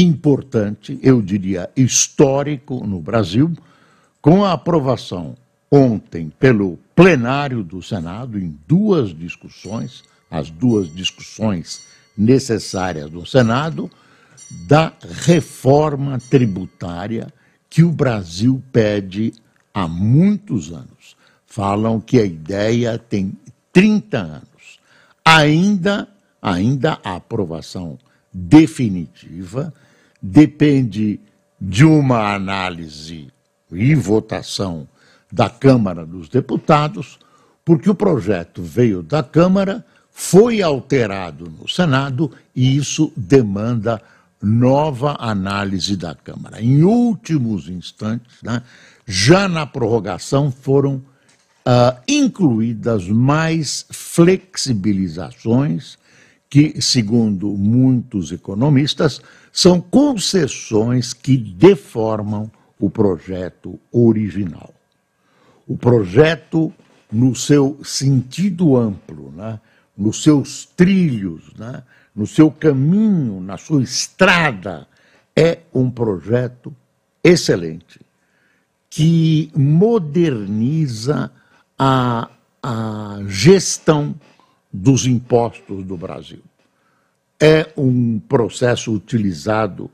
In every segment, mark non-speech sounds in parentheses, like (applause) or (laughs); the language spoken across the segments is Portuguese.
importante, eu diria histórico no Brasil, com a aprovação ontem pelo plenário do Senado em duas discussões, as duas discussões necessárias do Senado, da reforma tributária que o Brasil pede há muitos anos. Falam que a ideia tem 30 anos. Ainda, ainda a aprovação definitiva depende de uma análise e votação da Câmara dos Deputados, porque o projeto veio da Câmara, foi alterado no Senado e isso demanda nova análise da Câmara. Em últimos instantes, né, já na prorrogação foram uh, incluídas mais flexibilizações que, segundo muitos economistas, são concessões que deformam o projeto original. O projeto, no seu sentido amplo, né, nos seus trilhos, né, no seu caminho, na sua estrada, é um projeto excelente, que moderniza a, a gestão dos impostos do Brasil. É um processo utilizado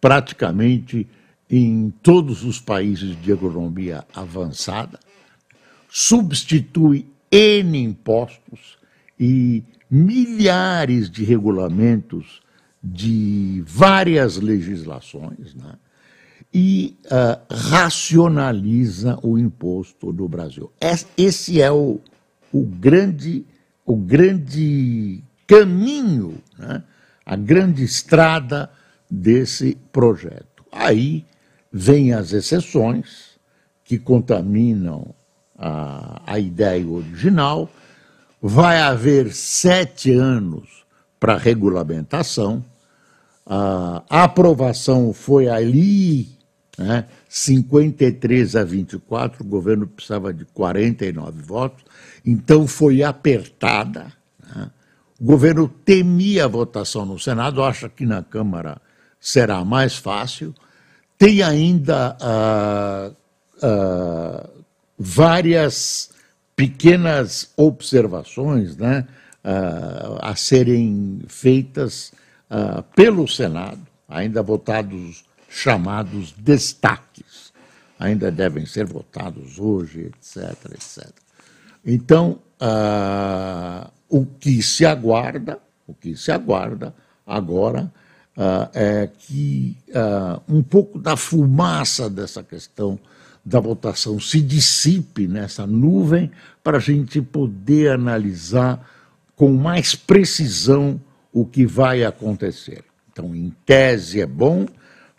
praticamente em todos os países de economia avançada, substitui N impostos e milhares de regulamentos de várias legislações, né? e uh, racionaliza o imposto do Brasil. Esse é o, o grande o grande caminho, né? a grande estrada desse projeto. Aí vêm as exceções que contaminam a, a ideia original. Vai haver sete anos para regulamentação. A aprovação foi ali, né, 53 a 24, o governo precisava de 49 votos então foi apertada. Né? O governo temia a votação no Senado, acha que na Câmara será mais fácil. Tem ainda uh, uh, várias pequenas observações né, uh, a serem feitas pelo Senado, ainda votados chamados destaques. Ainda devem ser votados hoje, etc, etc. Então, uh, o que se aguarda, o que se aguarda agora uh, é que uh, um pouco da fumaça dessa questão da votação se dissipe nessa nuvem para a gente poder analisar com mais precisão o que vai acontecer. Então, em tese é bom,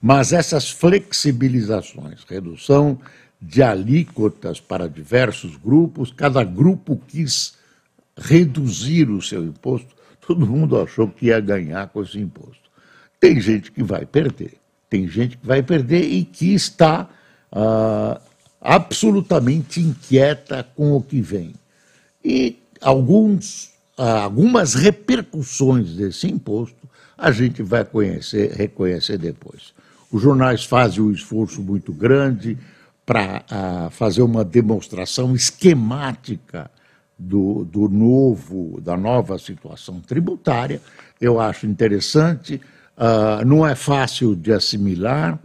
mas essas flexibilizações, redução de alíquotas para diversos grupos, cada grupo quis reduzir o seu imposto, todo mundo achou que ia ganhar com esse imposto. Tem gente que vai perder, tem gente que vai perder e que está ah, absolutamente inquieta com o que vem. E alguns, ah, algumas repercussões desse imposto a gente vai conhecer, reconhecer depois. Os jornais fazem um esforço muito grande, para uh, fazer uma demonstração esquemática do, do novo, da nova situação tributária. Eu acho interessante. Uh, não é fácil de assimilar.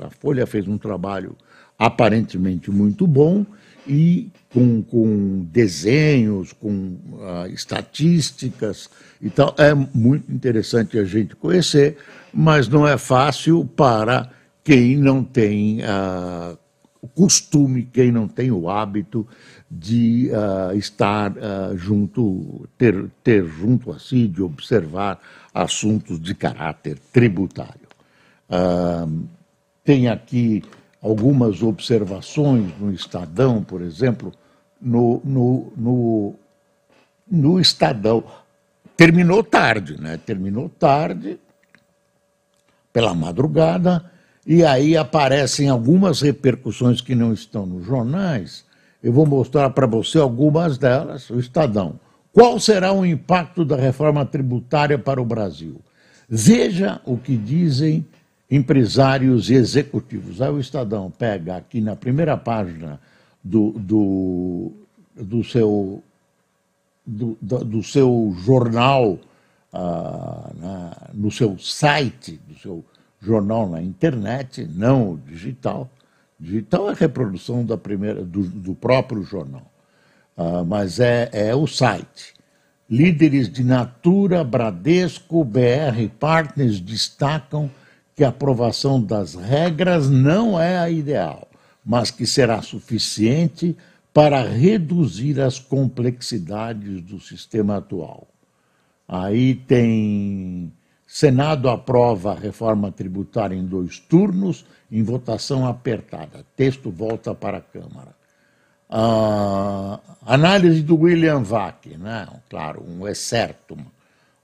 A Folha fez um trabalho aparentemente muito bom e com, com desenhos, com uh, estatísticas e tal. É muito interessante a gente conhecer, mas não é fácil para quem não tem uh, o costume, quem não tem o hábito de uh, estar uh, junto, ter, ter junto a si, de observar assuntos de caráter tributário. Uh, tem aqui algumas observações no Estadão, por exemplo, no, no, no, no Estadão. Terminou tarde, né? Terminou tarde, pela madrugada, e aí aparecem algumas repercussões que não estão nos jornais. Eu vou mostrar para você algumas delas, o Estadão. Qual será o impacto da reforma tributária para o Brasil? Veja o que dizem empresários e executivos. Aí o Estadão pega aqui na primeira página do, do, do seu, do, do, seu jornal, ah, na, no seu site, do seu jornal na internet, não digital. Digital é reprodução da primeira, do, do próprio jornal, ah, mas é, é o site. Líderes de Natura, Bradesco, BR Partners destacam que a aprovação das regras não é a ideal, mas que será suficiente para reduzir as complexidades do sistema atual. Aí tem Senado aprova a reforma tributária em dois turnos, em votação apertada. Texto volta para a Câmara. Ah, análise do William Vac, né? claro, um excerto,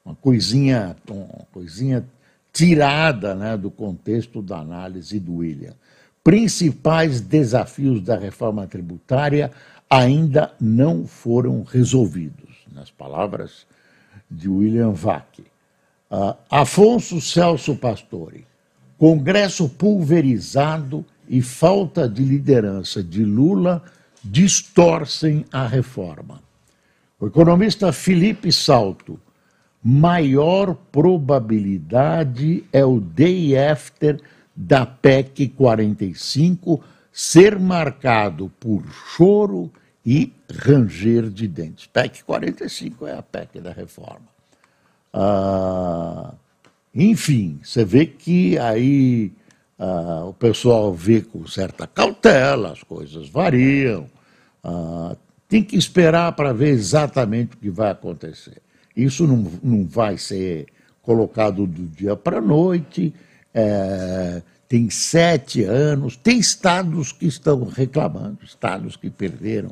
uma coisinha, uma coisinha tirada né, do contexto da análise do William. Principais desafios da reforma tributária ainda não foram resolvidos, nas palavras de William Vac. Uh, Afonso Celso Pastore, Congresso pulverizado e falta de liderança de Lula distorcem a reforma. O economista Felipe Salto, maior probabilidade é o day after da PEC 45 ser marcado por choro e ranger de dentes. PEC 45 é a PEC da reforma. Ah, enfim, você vê que aí ah, o pessoal vê com certa cautela, as coisas variam. Ah, tem que esperar para ver exatamente o que vai acontecer. Isso não, não vai ser colocado do dia para a noite. É, tem sete anos. Tem estados que estão reclamando, estados que perderam.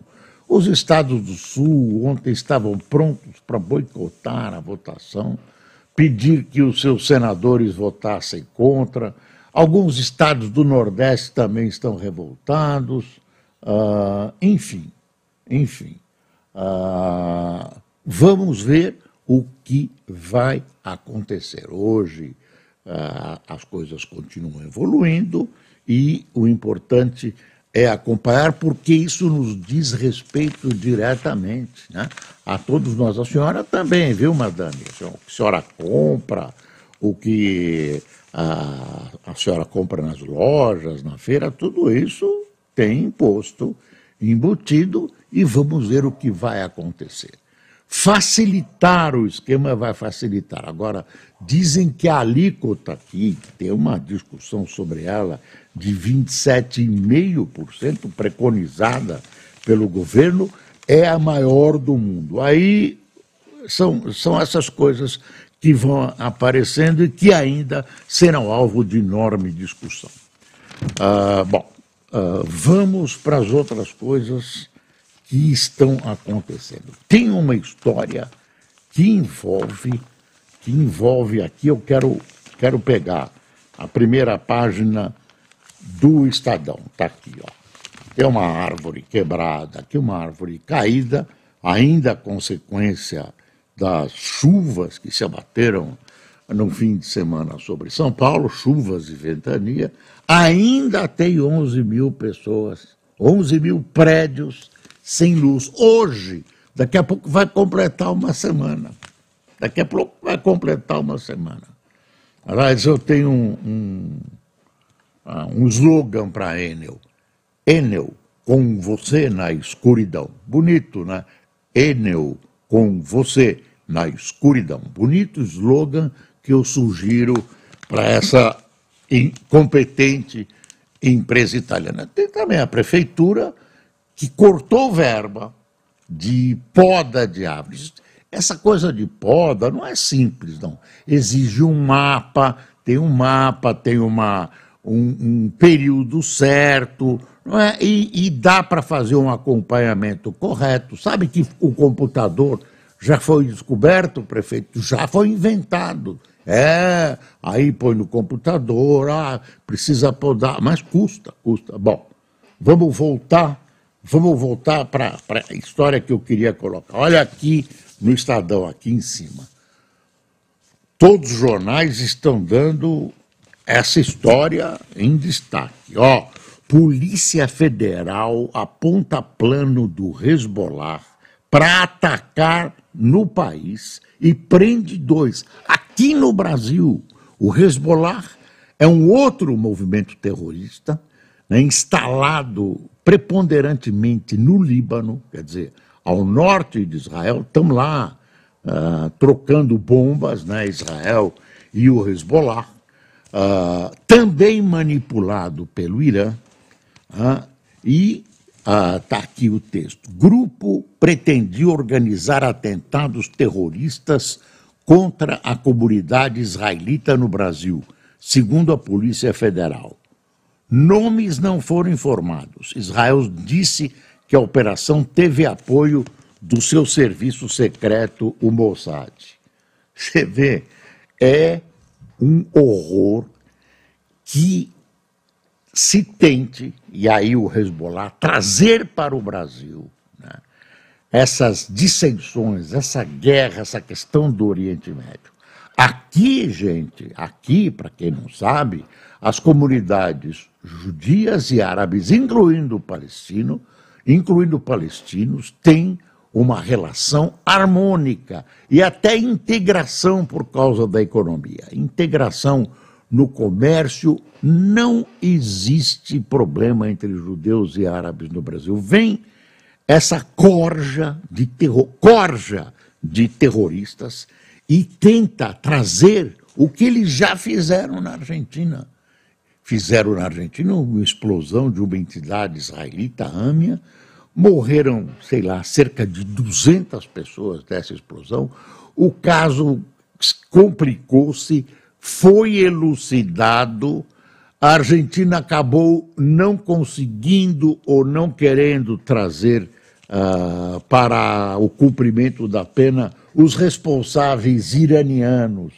Os estados do Sul ontem estavam prontos para boicotar a votação, pedir que os seus senadores votassem contra. Alguns estados do Nordeste também estão revoltados. Uh, enfim, enfim. Uh, vamos ver o que vai acontecer. Hoje uh, as coisas continuam evoluindo e o importante é acompanhar, porque isso nos diz respeito diretamente né? a todos nós. A senhora também, viu, madame? A senhora compra, o que a, a senhora compra nas lojas, na feira, tudo isso tem imposto embutido e vamos ver o que vai acontecer facilitar o esquema vai facilitar. Agora, dizem que a alíquota aqui, tem uma discussão sobre ela, de 27,5% preconizada pelo governo, é a maior do mundo. Aí são, são essas coisas que vão aparecendo e que ainda serão alvo de enorme discussão. Ah, bom, ah, vamos para as outras coisas que estão acontecendo. Tem uma história que envolve, que envolve aqui, eu quero, quero pegar a primeira página do Estadão, está aqui, ó. Tem uma árvore quebrada, aqui uma árvore caída, ainda consequência das chuvas que se abateram no fim de semana sobre São Paulo, chuvas e ventania, ainda tem 11 mil pessoas, 11 mil prédios sem luz. Hoje, daqui a pouco vai completar uma semana. Daqui a pouco vai completar uma semana. Aliás, eu tenho um, um, um slogan para Enel. Enel, com você na escuridão. Bonito, né? Enel, com você na escuridão. Bonito slogan que eu sugiro para essa incompetente empresa italiana. Tem também a prefeitura que cortou verba de poda de árvores. Essa coisa de poda não é simples, não. Exige um mapa, tem um mapa, tem uma, um, um período certo, não é? e, e dá para fazer um acompanhamento correto. Sabe que o computador já foi descoberto, prefeito, já foi inventado. É, aí põe no computador, ah, precisa podar, mas custa, custa. Bom, vamos voltar, vamos voltar para a história que eu queria colocar. Olha aqui no Estadão, aqui em cima. Todos os jornais estão dando essa história em destaque. Ó, Polícia Federal aponta plano do Hezbollah para atacar no país e prende dois. Aqui no Brasil, o Hezbollah é um outro movimento terrorista né, instalado preponderantemente no Líbano, quer dizer, ao norte de Israel, estão lá uh, trocando bombas, né, Israel e o Hezbollah, uh, também manipulado pelo Irã, uh, e está aqui o texto. Grupo pretendia organizar atentados terroristas contra a comunidade israelita no Brasil, segundo a Polícia Federal. Nomes não foram informados. Israel disse que a operação teve apoio do seu serviço secreto, o Mossad. Você vê, é um horror que se tente, e aí o Hezbollah, trazer para o Brasil essas dissensões, essa guerra, essa questão do Oriente Médio. Aqui, gente, aqui, para quem não sabe, as comunidades judias e árabes, incluindo o palestino, incluindo palestinos, têm uma relação harmônica e até integração por causa da economia. Integração no comércio, não existe problema entre judeus e árabes no Brasil. Vem essa corja de terror, corja de terroristas e tenta trazer o que eles já fizeram na Argentina. Fizeram na Argentina uma explosão de uma entidade israelita, AMIA, morreram, sei lá, cerca de 200 pessoas dessa explosão. O caso complicou-se, foi elucidado, a Argentina acabou não conseguindo ou não querendo trazer uh, para o cumprimento da pena os responsáveis iranianos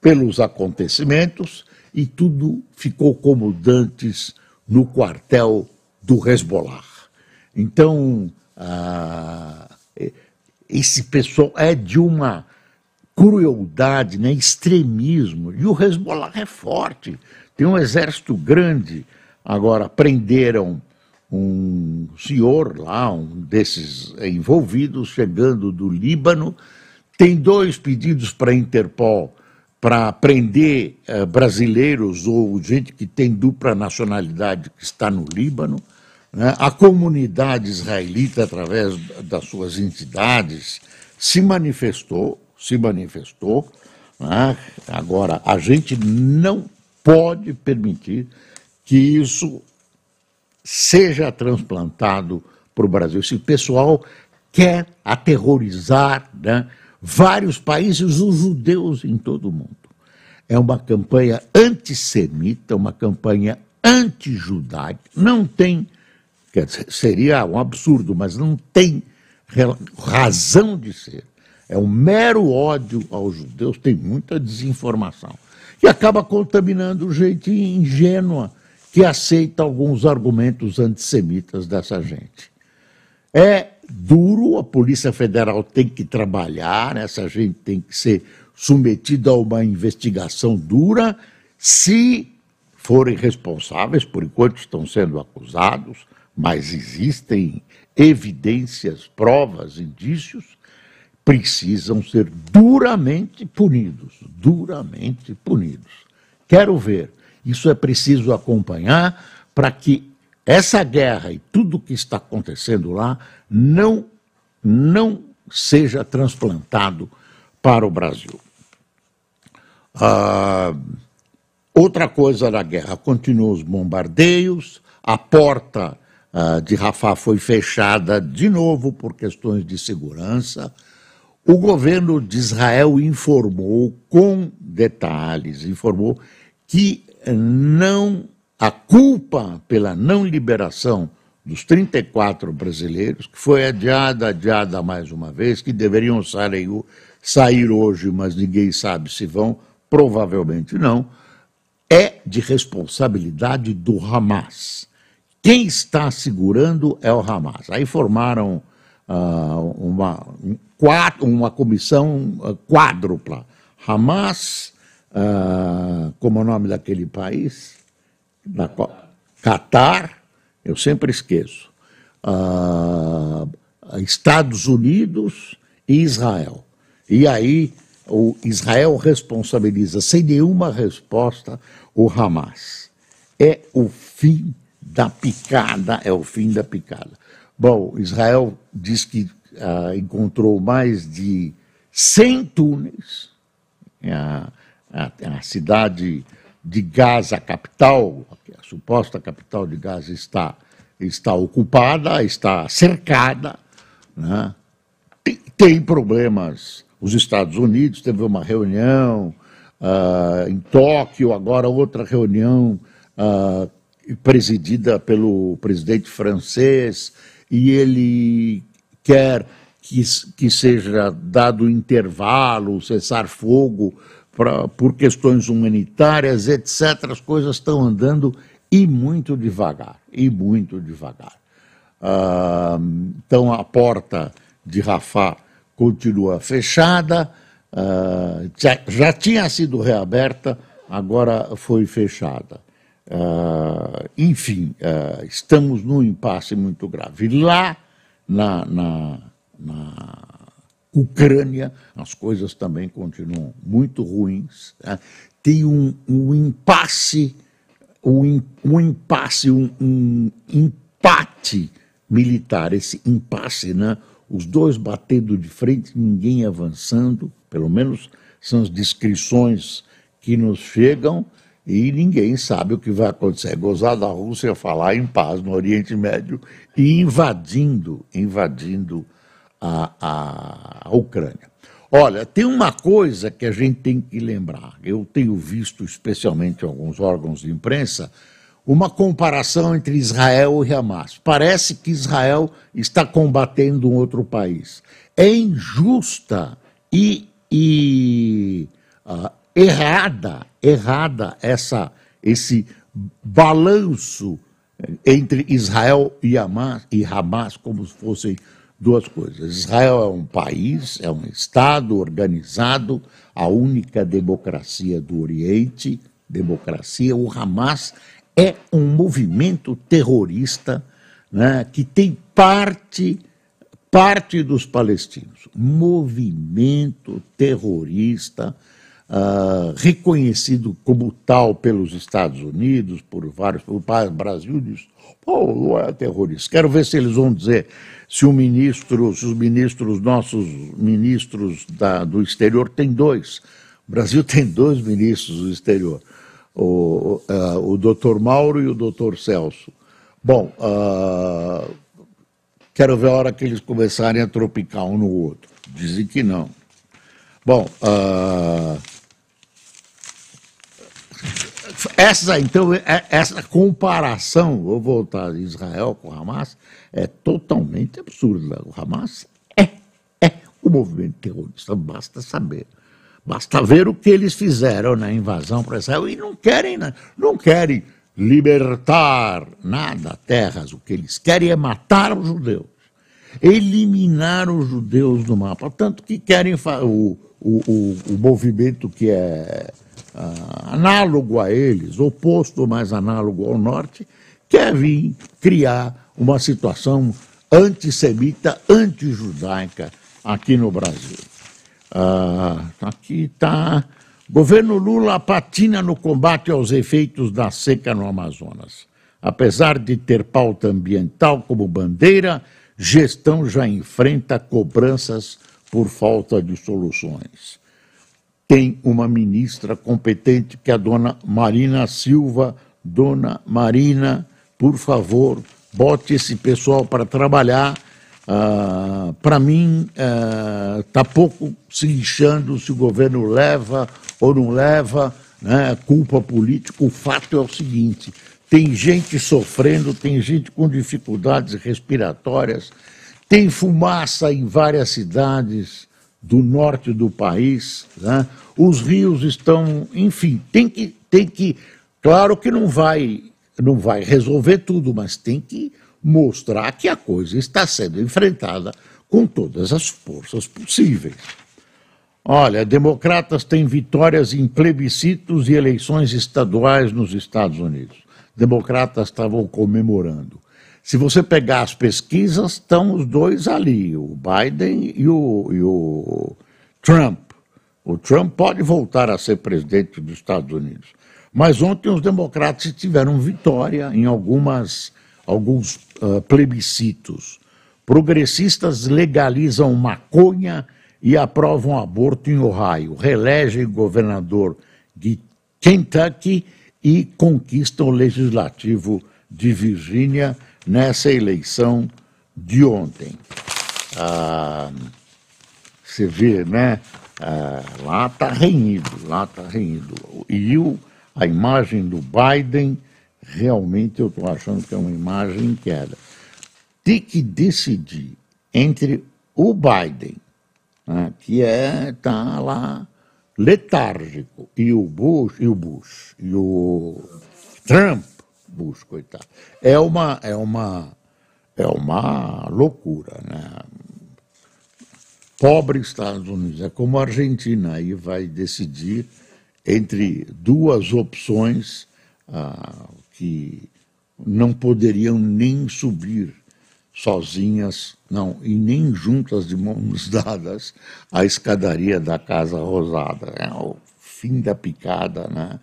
pelos acontecimentos e tudo ficou como dantes no quartel do Hezbollah. Então, uh, esse pessoal é de uma crueldade, né, extremismo, e o Hezbollah é forte, tem um exército grande. Agora, prenderam um senhor lá, um desses envolvidos, chegando do Líbano, tem dois pedidos para a Interpol para prender eh, brasileiros ou gente que tem dupla nacionalidade que está no Líbano. Né? A comunidade israelita, através das suas entidades, se manifestou, se manifestou. Né? Agora, a gente não pode permitir que isso seja transplantado para o Brasil. Esse pessoal quer aterrorizar né, vários países, os judeus em todo o mundo. É uma campanha antissemita, uma campanha antijudaica. Não tem, quer dizer, seria um absurdo, mas não tem razão de ser. É um mero ódio aos judeus, tem muita desinformação. E acaba contaminando gente ingênua que aceita alguns argumentos antissemitas dessa gente. É duro, a Polícia Federal tem que trabalhar, essa gente tem que ser submetida a uma investigação dura, se forem responsáveis, por enquanto estão sendo acusados, mas existem evidências, provas, indícios, precisam ser duramente punidos, duramente punidos. Quero ver isso é preciso acompanhar para que essa guerra e tudo o que está acontecendo lá não, não seja transplantado para o Brasil. Ah, outra coisa da guerra, continuam os bombardeios, a porta de Rafah foi fechada de novo por questões de segurança. O governo de Israel informou com detalhes, informou que não a culpa pela não liberação dos 34 brasileiros, que foi adiada, adiada mais uma vez, que deveriam sair, sair hoje, mas ninguém sabe se vão, provavelmente não, é de responsabilidade do Hamas. Quem está segurando é o Hamas. Aí formaram uh, uma, um, uma comissão uh, quádrupla. Hamas, uh, como é o nome daquele país? Da Qatar, eu sempre esqueço. Estados Unidos e Israel. E aí o Israel responsabiliza sem nenhuma resposta o Hamas. É o fim da picada, é o fim da picada. Bom, Israel diz que uh, encontrou mais de 100 túneis. A, a, a, cidade de Gaza, a capital, a suposta capital de Gaza, está, está ocupada, está cercada. Né? Tem, tem problemas. Os Estados Unidos teve uma reunião uh, em Tóquio, agora outra reunião uh, presidida pelo presidente francês, e ele quer que, que seja dado intervalo, cessar fogo pra, por questões humanitárias, etc. As coisas estão andando e muito devagar, e muito devagar. Ah, então a porta de Rafah continua fechada, ah, já, já tinha sido reaberta, agora foi fechada. Uh, enfim, uh, estamos num impasse muito grave. Lá na, na, na, Ucrânia, as coisas também continuam muito ruins. Né? Tem um, um, impasse, um, um impasse, um, um, empate militar, esse impasse, né? os dois batendo de frente, ninguém avançando, pelo menos são as descrições que nos chegam e ninguém sabe o que vai acontecer. Gozar da Rússia falar em paz no Oriente Médio e invadindo, invadindo a, a, Ucrânia. Olha, tem uma coisa que a gente tem que lembrar. Eu tenho visto, especialmente em alguns órgãos de imprensa, uma comparação entre Israel e Hamas. Parece que Israel está combatendo um outro país. É injusta e, e uh, errada, errada essa, esse balanço entre Israel e Hamas, e Hamas como se fossem duas coisas. Israel é um país, é um Estado organizado, a única democracia do Oriente, democracia. O Hamas é um movimento terrorista né, que tem parte parte dos palestinos. Movimento terrorista uh, reconhecido como tal pelos Estados Unidos, por vários, o Brasil diz, pô, não é terrorista. Quero ver se eles vão dizer se o ministro, se os ministros, nossos ministros da, do exterior, tem dois. O Brasil (laughs) tem dois ministros do exterior, o, uh, o doutor Mauro e o doutor Celso. Bom, uh, quero ver a hora que eles começarem a tropicar um no outro. Dizem que não. Bom, uh, essa, então, é, essa comparação, vou voltar Israel com Hamas, é totalmente absurda. O Hamas é, é o movimento terrorista, basta saber. Basta ver o que eles fizeram na invasão para Israel e não querem, não querem libertar nada, terras. O que eles querem é matar os judeus, eliminar os judeus do mapa. Tanto que querem o, o, o, o movimento que é ah, análogo a eles, oposto, mas análogo ao norte, quer vir criar uma situação antissemita, antijudaica aqui no Brasil. Ah, aqui está. Governo Lula patina no combate aos efeitos da seca no Amazonas. Apesar de ter pauta ambiental como bandeira, gestão já enfrenta cobranças por falta de soluções tem uma ministra competente, que é a dona Marina Silva. Dona Marina, por favor, bote esse pessoal para trabalhar. Uh, para mim, está uh, pouco se lixando se o governo leva ou não leva né, culpa política. O fato é o seguinte: tem gente sofrendo, tem gente com dificuldades respiratórias, tem fumaça em várias cidades do norte do país, né? os rios estão, enfim, tem que, tem que, claro que não vai, não vai resolver tudo, mas tem que mostrar que a coisa está sendo enfrentada com todas as forças possíveis. Olha, democratas têm vitórias em plebiscitos e eleições estaduais nos Estados Unidos. Democratas estavam comemorando. Se você pegar as pesquisas, estão os dois ali, o Biden e o, e o Trump. O Trump pode voltar a ser presidente dos Estados Unidos. Mas ontem os democratas tiveram vitória em algumas, alguns uh, plebiscitos. Progressistas legalizam maconha e aprovam aborto em Ohio, reelegem governador de Kentucky e conquistam o legislativo de Virgínia nessa eleição de ontem. Ah, você vê, né? Ah, lá está renhido, lá está renhido. E o, a imagem do Biden, realmente eu estou achando que é uma imagem em queda. Tem que decidir entre o Biden, né, que é tá lá letárgico, e o Bush, e o Bush, e o Trump, Bush, coitado. É uma, é uma, é uma loucura, né? Pobre Estados Unidos, é como a Argentina, aí vai decidir entre duas opções ah, que não poderiam nem subir sozinhas, não, e nem juntas de mãos (laughs) dadas a escadaria da Casa Rosada. É o fim da picada, né?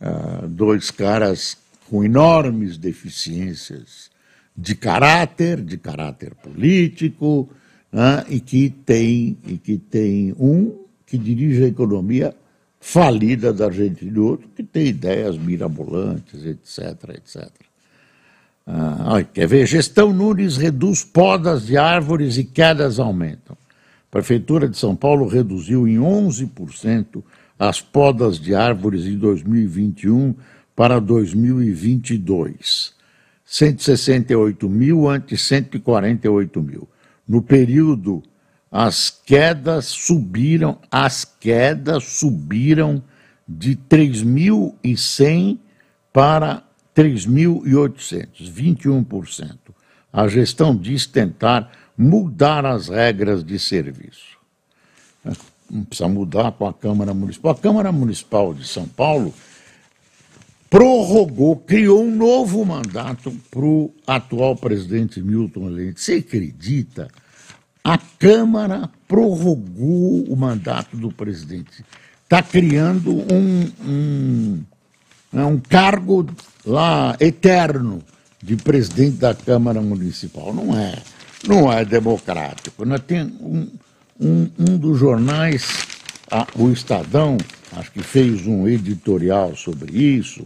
Ah, dois caras com enormes deficiências de caráter, de caráter político, né, e, que tem, e que tem um que dirige a economia falida da Argentina e outro que tem ideias mirabolantes, etc, etc. Ah, quer ver? Gestão Nunes reduz podas de árvores e quedas aumentam. A Prefeitura de São Paulo reduziu em 11% as podas de árvores em 2021 para 2022. 168 mil ante 148 mil. No período, as quedas subiram, as quedas subiram de 3.100 para 3.800, 21%. A gestão diz tentar mudar as regras de serviço. Não precisa mudar com a Câmara Municipal. A Câmara Municipal de São Paulo prorrogou, criou um novo mandato para o atual presidente Milton Leite. Você acredita? A Câmara prorrogou o mandato do presidente. Está criando um, um, né, um cargo lá eterno de presidente da Câmara Municipal. Não é, não é democrático. Nós tem um, um, um dos jornais, o Estadão, acho que fez um editorial sobre isso,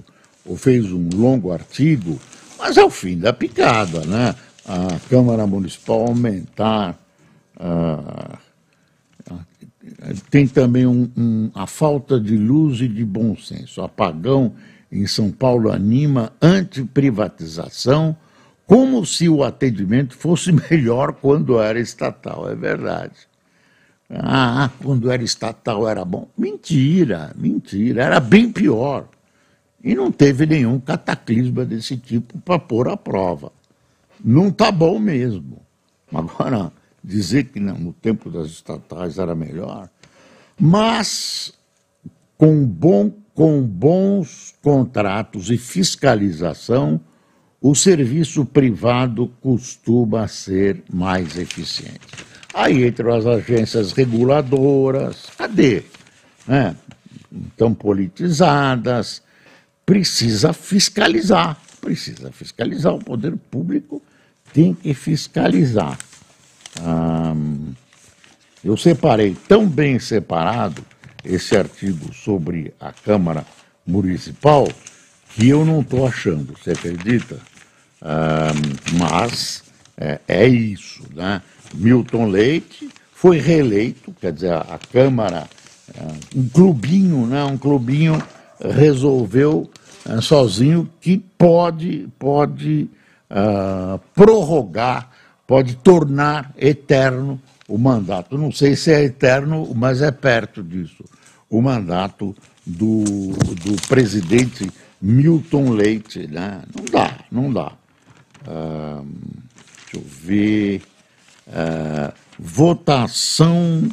fez um longo artigo, mas é o fim da picada, né? A Câmara Municipal aumentar. Uh, tem também um, um, a falta de luz e de bom senso. O apagão em São Paulo anima antiprivatização, como se o atendimento fosse (laughs) melhor quando era estatal. É verdade. Ah, quando era estatal era bom. Mentira, mentira. Era bem pior. E não teve nenhum cataclisma desse tipo para pôr à prova. Não está bom mesmo. Agora, dizer que não, no tempo das estatais era melhor, mas com, bom, com bons contratos e fiscalização, o serviço privado costuma ser mais eficiente. Aí entram as agências reguladoras, cadê? É, estão politizadas, precisa fiscalizar, precisa fiscalizar, o poder público tem que fiscalizar. eu separei tão bem separado esse artigo sobre a Câmara Municipal que eu não estou achando, você acredita? mas é, é, isso, né? Milton Leite foi reeleito, quer dizer, a, a Câmara, é, um clubinho, né? um clubinho resolveu uh, sozinho que pode, pode uh, prorrogar, pode tornar eterno o mandato. Não sei se é eterno, mas é perto disso. O mandato do, do presidente Milton Leite. Né? Não dá, não dá. Uh, deixa eu ver. Uh, votação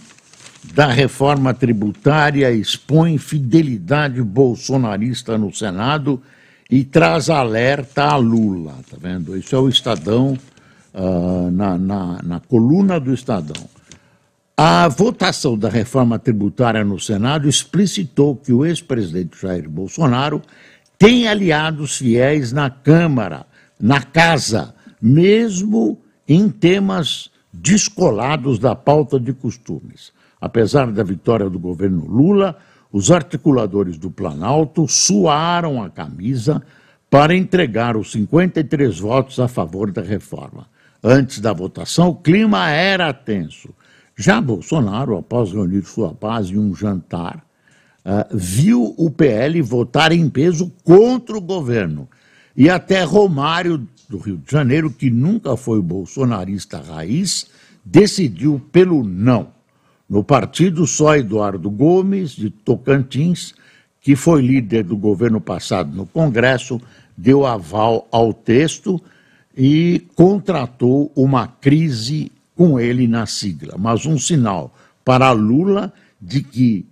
da reforma tributária expõe fidelidade bolsonarista no Senado e traz alerta a Lula. Tá vendo? Isso é o Estadão, uh, na, na, na coluna do Estadão. A votação da reforma tributária no Senado explicitou que o ex-presidente Jair Bolsonaro tem aliados fiéis na Câmara, na Casa, mesmo em temas descolados da pauta de costumes. Apesar da vitória do governo Lula, os articuladores do Planalto suaram a camisa para entregar os 53 votos a favor da reforma. Antes da votação, o clima era tenso. Já Bolsonaro, após reunir sua base em um jantar, uh, viu o PL votar em peso contra o governo. E até Romário, do Rio de Janeiro, que nunca foi bolsonarista raiz, decidiu pelo não. No partido, só Eduardo Gomes, de Tocantins, que foi líder do governo passado no Congresso, deu aval ao texto e contratou uma crise com ele na sigla, mas um sinal para Lula de que,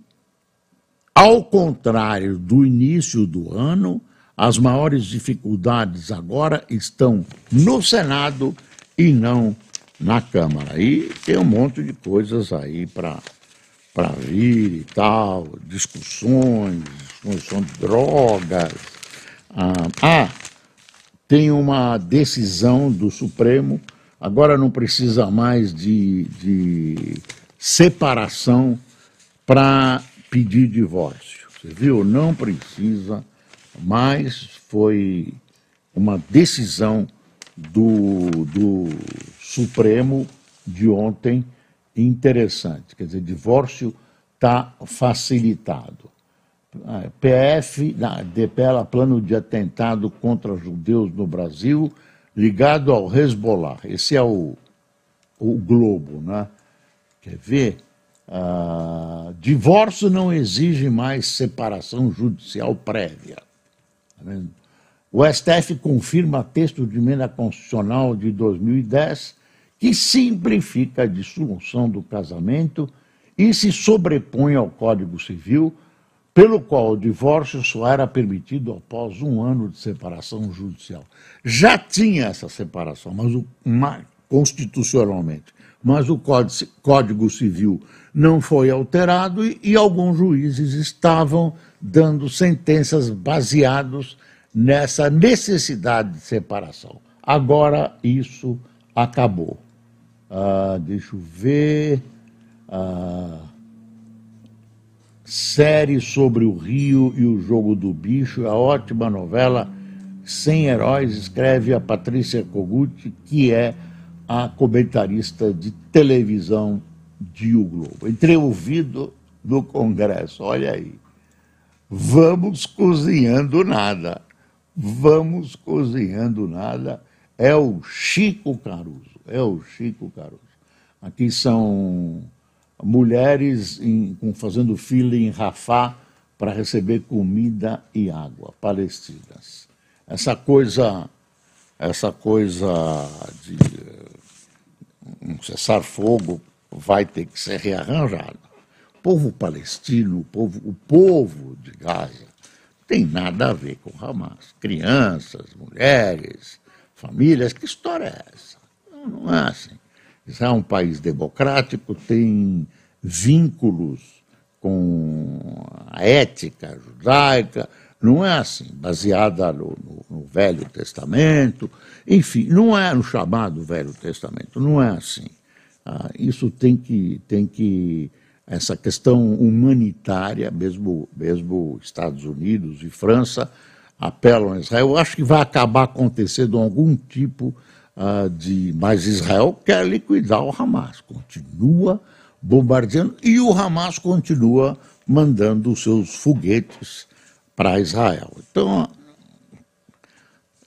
ao contrário do início do ano, as maiores dificuldades agora estão no Senado e não na Câmara. E tem um monte de coisas aí para vir e tal, discussões, discussão de drogas. Ah, ah, tem uma decisão do Supremo, agora não precisa mais de, de separação para pedir divórcio. Você viu? Não precisa mais, foi uma decisão do, do Supremo de ontem interessante. Quer dizer, divórcio está facilitado. PF depela plano de atentado contra judeus no Brasil ligado ao Hezbollah. Esse é o, o Globo, né? Quer ver? Ah, divórcio não exige mais separação judicial prévia. Tá? O STF confirma texto de emenda constitucional de 2010 que simplifica a dissolução do casamento e se sobrepõe ao Código Civil, pelo qual o divórcio só era permitido após um ano de separação judicial. Já tinha essa separação, mas o, uma, constitucionalmente, mas o Código Civil não foi alterado e, e alguns juízes estavam dando sentenças baseados nessa necessidade de separação. Agora isso acabou. Ah, deixa eu ver. Ah, série sobre o Rio e o Jogo do Bicho, a ótima novela Sem Heróis, escreve a Patrícia Kogut, que é a comentarista de televisão de O Globo. Entrei ouvido no Congresso, olha aí. Vamos cozinhando nada vamos cozinhando nada, é o Chico Caruso, o Chico Caruso. Aqui são mulheres em, fazendo fila em Rafah para receber comida e água, palestinas. Essa coisa, essa coisa de um cessar-fogo vai ter que ser rearranjado. O povo palestino, o povo, o povo de Gaza, tem nada a ver com Hamas. Crianças, mulheres, famílias, que história é essa? Não, é assim. Israel é um país democrático, tem vínculos com a ética judaica, não é assim, baseada no, no, no, Velho Testamento, enfim, não é no chamado Velho Testamento, não é assim. Ah, isso tem que, tem que essa questão humanitária, mesmo, mesmo Estados Unidos e França apelam a Israel. Eu acho que vai acabar acontecendo algum tipo uh, de. Mas Israel quer liquidar o Hamas, continua bombardeando e o Hamas continua mandando seus foguetes para Israel. Então,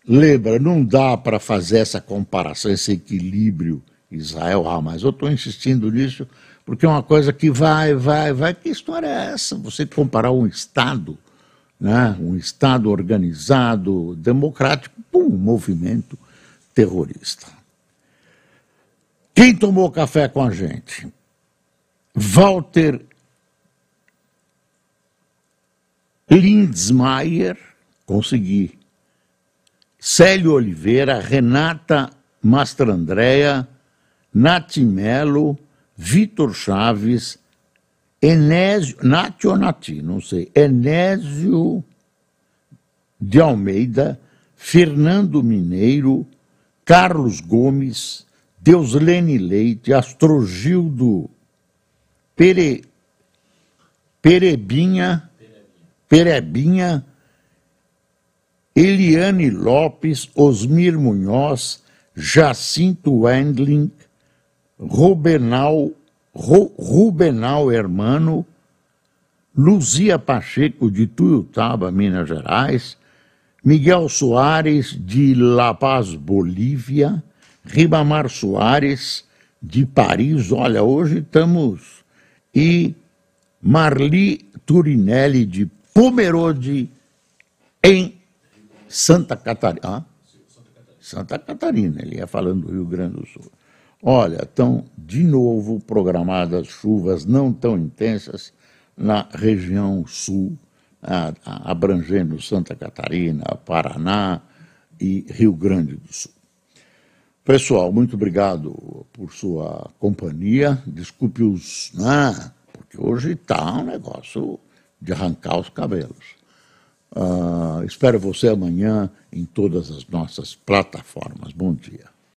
lembra, não dá para fazer essa comparação, esse equilíbrio Israel, ah, mas eu estou insistindo nisso porque é uma coisa que vai, vai, vai. Que história é essa? Você comparar um Estado, né, um Estado organizado, democrático, com um movimento terrorista. Quem tomou café com a gente? Walter Lindsmaier, consegui. Célio Oliveira, Renata Mastrandréia, Nati Melo, Vitor Chaves, Enésio, Nati ou Nati, não sei, Enésio de Almeida, Fernando Mineiro, Carlos Gomes, Deuslene Leite, Astrogildo Pere, Perebinha, Perebinha, Eliane Lopes, Osmir Munhoz, Jacinto Wendling, Rubenal, Ru, Rubenal Hermano, Luzia Pacheco de Tuiutaba, Minas Gerais, Miguel Soares de La Paz, Bolívia, Ribamar Soares de Paris, olha, hoje estamos, e Marli Turinelli de Pomerode, em Santa Catarina. Ah? Santa Catarina, ele ia falando do Rio Grande do Sul. Olha, estão de novo programadas chuvas não tão intensas na região sul, abrangendo Santa Catarina, Paraná e Rio Grande do Sul. Pessoal, muito obrigado por sua companhia. Desculpe os. Né, porque hoje está um negócio de arrancar os cabelos. Uh, espero você amanhã em todas as nossas plataformas. Bom dia.